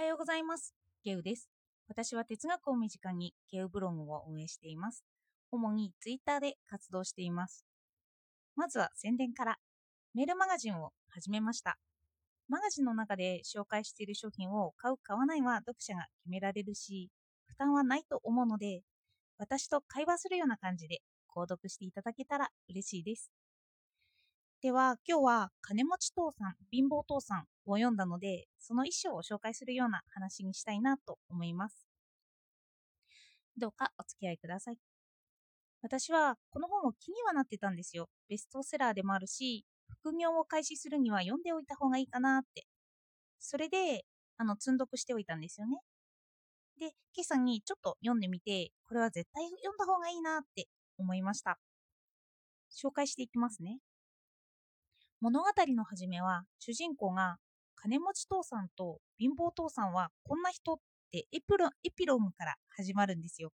はようございます。ゲウです。私は哲学を身近にゲウブログを運営しています。主にツイッターで活動しています。まずは宣伝から。メールマガジンを始めました。マガジンの中で紹介している商品を買う買わないは読者が決められるし、負担はないと思うので、私と会話するような感じで購読していただけたら嬉しいです。では、今日は金持ち父さん、貧乏父さんを読んだので、その一章を紹介するような話にしたいなと思います。どうかお付き合いください。私はこの本を気にはなってたんですよ。ベストセラーでもあるし、副業を開始するには読んでおいた方がいいかなって。それで、あの、積んどくしておいたんですよね。で、今朝にちょっと読んでみて、これは絶対読んだ方がいいなって思いました。紹介していきますね。物語の始めは、主人公が金持ち父さんと貧乏父さんはこんな人ってエピロエピローグから始まるんですよ。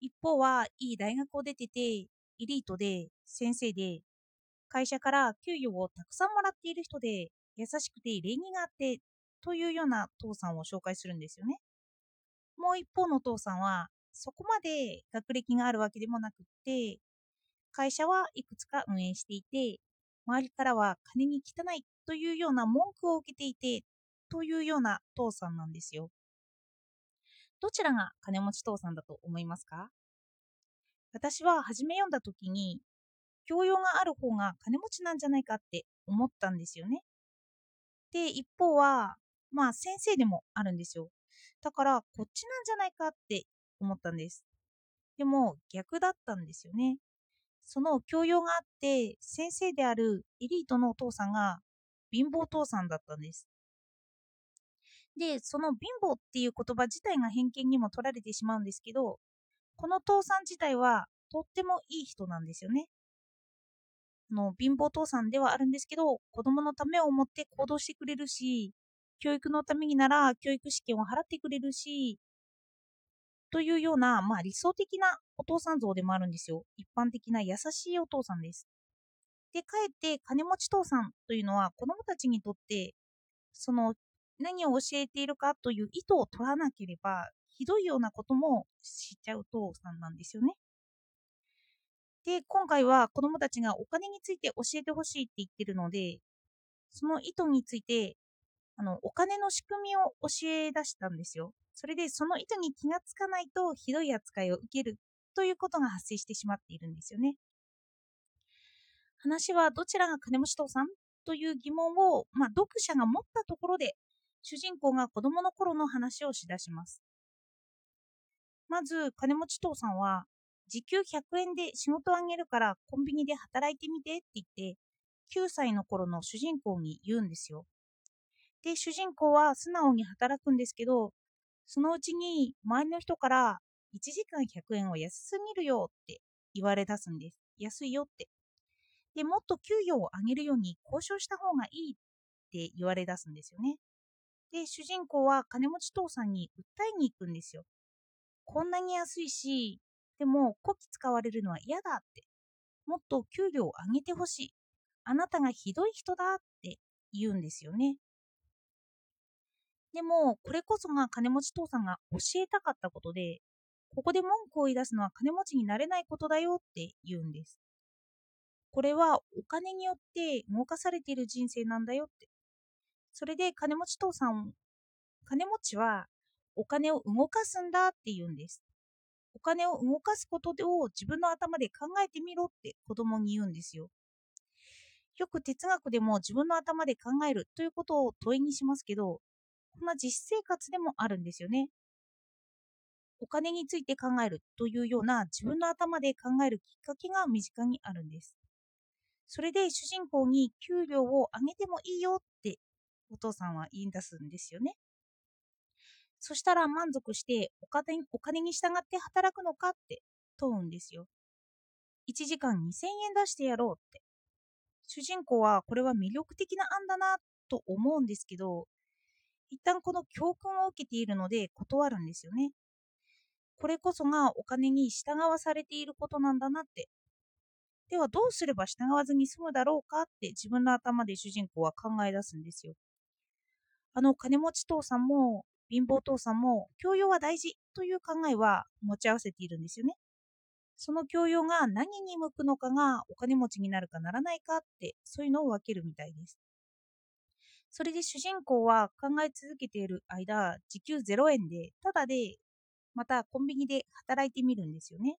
一方はいい大学を出てて、エリートで、先生で、会社から給与をたくさんもらっている人で、優しくて礼儀があって、というような父さんを紹介するんですよね。もう一方の父さんは、そこまで学歴があるわけでもなくって、会社はいくつか運営していて、周りからは金に汚いというような文句を受けていて、というような父さんなんですよ。どちらが金持ち父さんだと思いますか？私は初め読んだ時に、教養がある方が金持ちなんじゃないかって思ったんですよね。で、一方は、まあ先生でもあるんですよ。だから、こっちなんじゃないかって思ったんです。でも、逆だったんですよね。その教養があって、先生であるエリートのお父さんが貧乏父さんだったんです。で、その貧乏っていう言葉自体が偏見にも取られてしまうんですけど、この父さん自体はとってもいい人なんですよね。の貧乏父さんではあるんですけど、子供のためを思って行動してくれるし、教育のためになら教育資金を払ってくれるし、というような、まあ、理想的なお父さん像でもあるんですよ。一般的な優しいお父さんです。で、かえって金持ち父さんというのは子供たちにとって、その何を教えているかという意図を取らなければ、ひどいようなこともしちゃう父さんなんですよね。で、今回は子供たちがお金について教えてほしいって言ってるので、その意図について、あの、お金の仕組みを教え出したんですよ。それでその意図に気がつかないとひどい扱いを受けるということが発生してしまっているんですよね。話はどちらが金持ち父さんという疑問を、まあ、読者が持ったところで主人公が子供の頃の話をしだします。まず金持ち父さんは時給100円で仕事をあげるからコンビニで働いてみてって言って9歳の頃の主人公に言うんですよ。で、主人公は素直に働くんですけど、そのうちに周りの人から1時間100円は安すぎるよって言われ出すんです。安いよって。で、もっと給与を上げるように交渉した方がいいって言われ出すんですよね。で、主人公は金持ち父さんに訴えに行くんですよ。こんなに安いし、でもこき使われるのは嫌だって。もっと給料を上げてほしい。あなたがひどい人だって言うんですよね。でも、これこそが金持ち父さんが教えたかったことで、ここで文句を言い出すのは金持ちになれないことだよって言うんです。これはお金によって動かされている人生なんだよって。それで金持ち父さん、金持ちはお金を動かすんだって言うんです。お金を動かすことを自分の頭で考えてみろって子供に言うんですよ。よく哲学でも自分の頭で考えるということを問いにしますけど、な実生活でもあるんですよね。お金について考えるというような自分の頭で考えるきっかけが身近にあるんです。それで主人公に給料を上げてもいいよってお父さんは言い出すんですよね。そしたら満足してお金お金に従って働くのかって問うんですよ。1時間2000円出してやろうって。主人公はこれは魅力的な案だなと思うんですけど、一旦この教訓を受けているので断るんですよね。これこそがお金に従わされていることなんだなって。ではどうすれば従わずに済むだろうかって自分の頭で主人公は考え出すんですよ。あの金持ち父さんも貧乏父さんも教養は大事という考えは持ち合わせているんですよね。その教養が何に向くのかがお金持ちになるかならないかってそういうのを分けるみたいです。それで主人公は考え続けている間、時給0円で、ただで、またコンビニで働いてみるんですよね。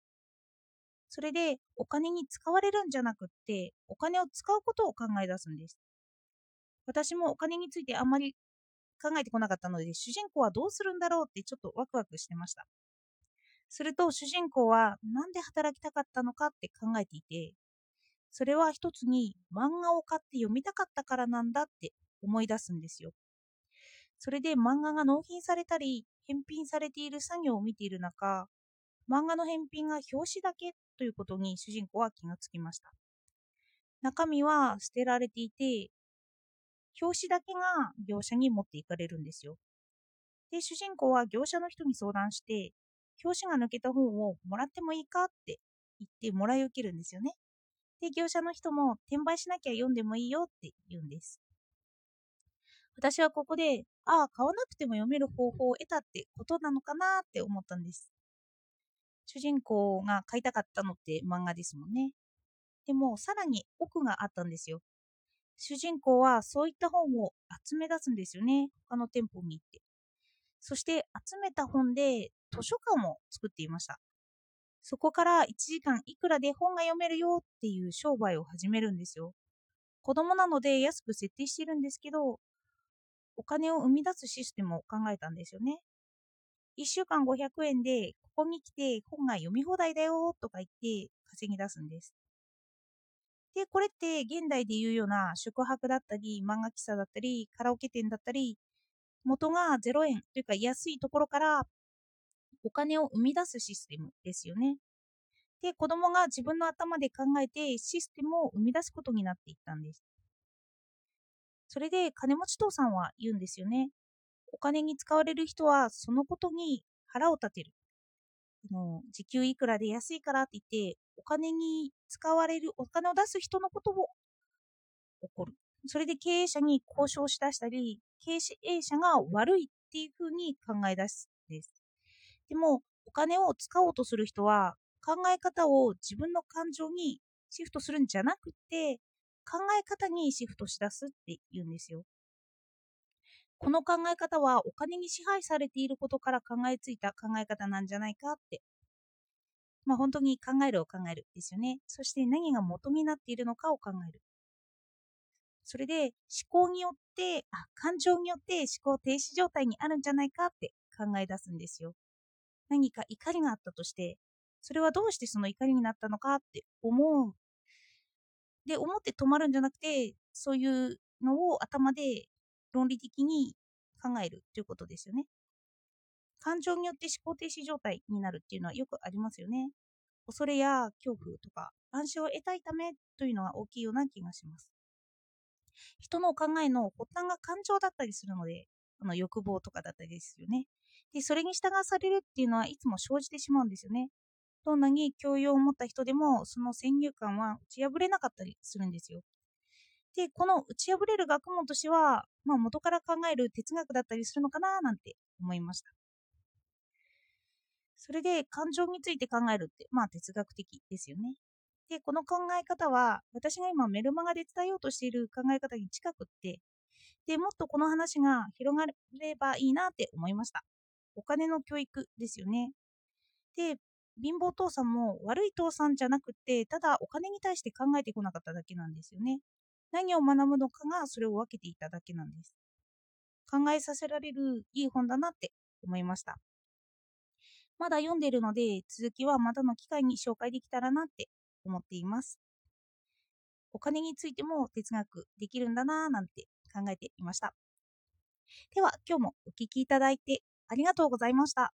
それでお金に使われるんじゃなくって、お金を使うことを考え出すんです。私もお金についてあんまり考えてこなかったので、主人公はどうするんだろうってちょっとワクワクしてました。すると主人公は何で働きたかったのかって考えていて、それは一つに漫画を買って読みたかったからなんだって思い出すんですよ。それで漫画が納品されたり、返品されている作業を見ている中、漫画の返品が表紙だけということに主人公は気がつきました。中身は捨てられていて、表紙だけが業者に持っていかれるんですよ。で、主人公は業者の人に相談して、表紙が抜けた本をもらってもいいかって言ってもらい受けるんですよね。で、業者の人も転売しなきゃ読んでもいいよって言うんです。私はここで、ああ、買わなくても読める方法を得たってことなのかなって思ったんです。主人公が買いたかったのって漫画ですもんね。でも、さらに奥があったんですよ。主人公はそういった本を集め出すんですよね。他の店舗に行って。そして集めた本で図書館を作っていました。そこから1時間いくらで本が読めるよっていう商売を始めるんですよ。子供なので安く設定してるんですけど、お金を生み出すシステムを考えたんですよね。1週間500円で、ここに来て本が読み放題だよとか言って稼ぎ出すんです。で、これって現代でいうような宿泊だったり、漫画喫茶だったり、カラオケ店だったり、元が0円というか安いところからお金を生み出すシステムですよね。で、子供が自分の頭で考えてシステムを生み出すことになっていったんです。それで金持ち父さんは言うんですよね。お金に使われる人はそのことに腹を立てる。の時給いくらで安いからって言って、お金に使われる、お金を出す人のことを怒る。それで経営者に交渉しだしたり、経営者が悪いっていうふうに考え出すんです。でも、お金を使おうとする人は、考え方を自分の感情にシフトするんじゃなくて、考え方にシフトしだすって言うんですよ。この考え方はお金に支配されていることから考えついた考え方なんじゃないかって。まあ本当に考えるを考えるですよね。そして何が元になっているのかを考える。それで思考によって、あ、感情によって思考停止状態にあるんじゃないかって考え出すんですよ。何か怒りがあったとして、それはどうしてその怒りになったのかって思うで、思って止まるんじゃなくて、そういうのを頭で論理的に考えるということですよね。感情によって思考停止状態になるっていうのはよくありますよね。恐れや恐怖とか安心を得たいためというのが大きいような気がします。人の考えの発端が感情だったりするので、あの欲望とかだったりですよね。で、それに従わされるっていうのはいつも生じてしまうんですよね。どんなに教養を持った人でも、その先入観は打ち破れなかったりするんですよ。で、この打ち破れる学問としては、まあ、元から考える哲学だったりするのかななんて思いました。それで感情について考えるって、まあ哲学的ですよね。で、この考え方は、私が今メルマガで伝えようとしている考え方に近くって、で、もっとこの話が広がればいいなって思いました。お金の教育ですよね。で、貧乏父さんも悪い父さんじゃなくて、ただお金に対して考えてこなかっただけなんですよね。何を学ぶのかがそれを分けていただけなんです。考えさせられるいい本だなって思いました。まだ読んでるので、続きはまたの機会に紹介できたらなって思っています。お金についても哲学できるんだなぁなんて考えていました。では、今日もお聴きいただいてありがとうございました。